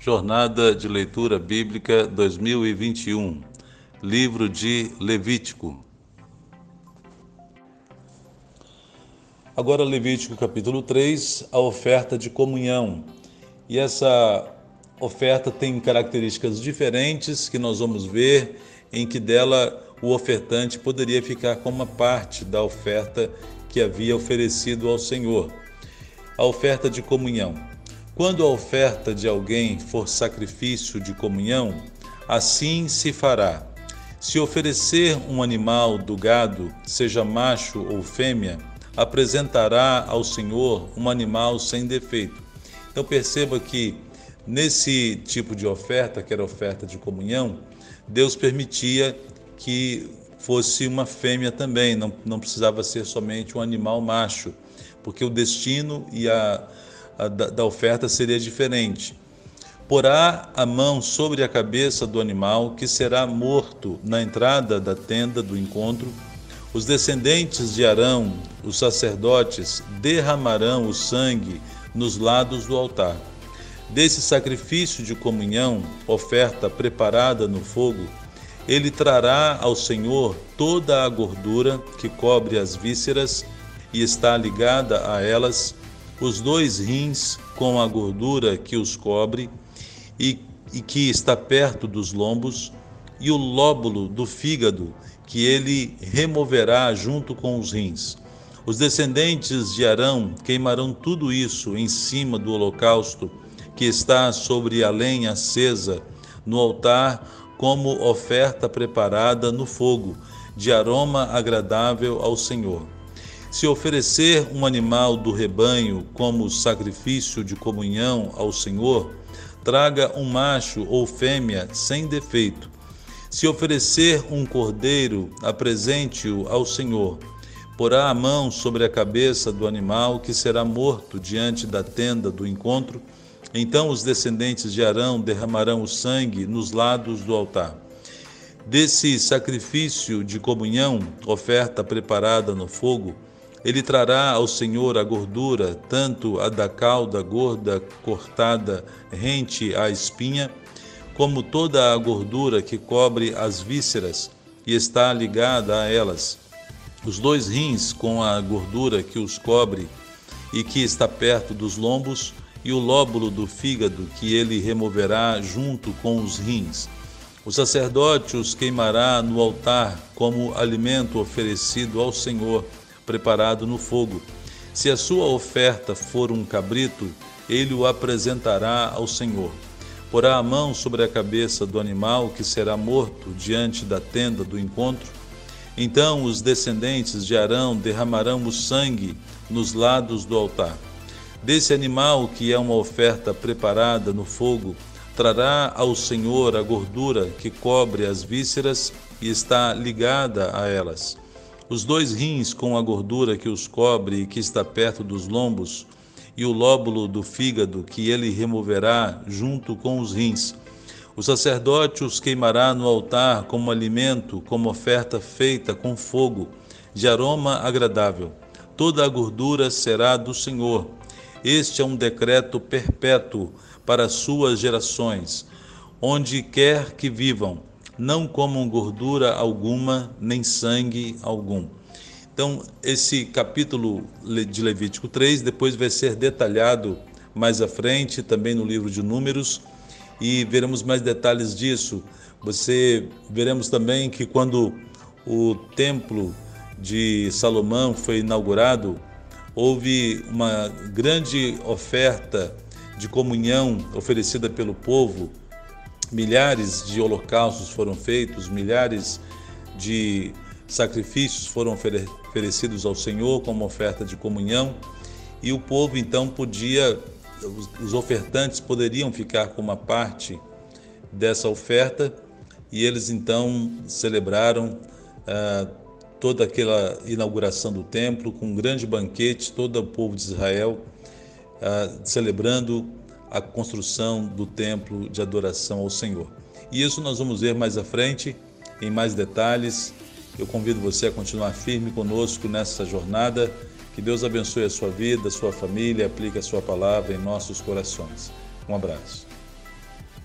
Jornada de Leitura Bíblica 2021, Livro de Levítico. Agora, Levítico capítulo 3, a oferta de comunhão. E essa oferta tem características diferentes que nós vamos ver, em que dela o ofertante poderia ficar com uma parte da oferta que havia oferecido ao Senhor. A oferta de comunhão. Quando a oferta de alguém for sacrifício de comunhão, assim se fará. Se oferecer um animal do gado, seja macho ou fêmea, apresentará ao Senhor um animal sem defeito. Então perceba que nesse tipo de oferta, que era oferta de comunhão, Deus permitia que fosse uma fêmea também, não, não precisava ser somente um animal macho, porque o destino e a da, da oferta seria diferente. Porá a mão sobre a cabeça do animal que será morto na entrada da tenda do encontro. Os descendentes de Arão, os sacerdotes, derramarão o sangue nos lados do altar. Desse sacrifício de comunhão, oferta preparada no fogo, ele trará ao Senhor toda a gordura que cobre as vísceras e está ligada a elas os dois rins com a gordura que os cobre e, e que está perto dos lombos, e o lóbulo do fígado que ele removerá junto com os rins. Os descendentes de Arão queimarão tudo isso em cima do holocausto que está sobre a lenha acesa no altar, como oferta preparada no fogo, de aroma agradável ao Senhor. Se oferecer um animal do rebanho como sacrifício de comunhão ao Senhor, traga um macho ou fêmea sem defeito. Se oferecer um cordeiro, apresente-o ao Senhor. Porá a mão sobre a cabeça do animal que será morto diante da tenda do encontro. Então os descendentes de Arão derramarão o sangue nos lados do altar. Desse sacrifício de comunhão, oferta preparada no fogo, ele trará ao Senhor a gordura, tanto a da cauda gorda cortada rente à espinha, como toda a gordura que cobre as vísceras e está ligada a elas. Os dois rins com a gordura que os cobre e que está perto dos lombos, e o lóbulo do fígado que ele removerá junto com os rins. O sacerdote os queimará no altar como alimento oferecido ao Senhor preparado no fogo. Se a sua oferta for um cabrito, ele o apresentará ao Senhor. Porá a mão sobre a cabeça do animal que será morto diante da tenda do encontro. Então os descendentes de Arão derramarão o sangue nos lados do altar. Desse animal, que é uma oferta preparada no fogo, trará ao Senhor a gordura que cobre as vísceras e está ligada a elas os dois rins com a gordura que os cobre e que está perto dos lombos, e o lóbulo do fígado que ele removerá junto com os rins. O sacerdote os queimará no altar como alimento, como oferta feita com fogo, de aroma agradável. Toda a gordura será do Senhor. Este é um decreto perpétuo para suas gerações, onde quer que vivam não comam gordura alguma, nem sangue algum. Então, esse capítulo de Levítico 3 depois vai ser detalhado mais à frente, também no livro de Números, e veremos mais detalhes disso. Você veremos também que quando o templo de Salomão foi inaugurado, houve uma grande oferta de comunhão oferecida pelo povo milhares de holocaustos foram feitos, milhares de sacrifícios foram oferecidos ao Senhor como oferta de comunhão, e o povo então podia, os ofertantes poderiam ficar com uma parte dessa oferta, e eles então celebraram ah, toda aquela inauguração do templo com um grande banquete, todo o povo de Israel ah, celebrando a construção do templo de adoração ao Senhor. E isso nós vamos ver mais à frente, em mais detalhes. Eu convido você a continuar firme conosco nessa jornada. Que Deus abençoe a sua vida, a sua família, aplique a sua palavra em nossos corações. Um abraço.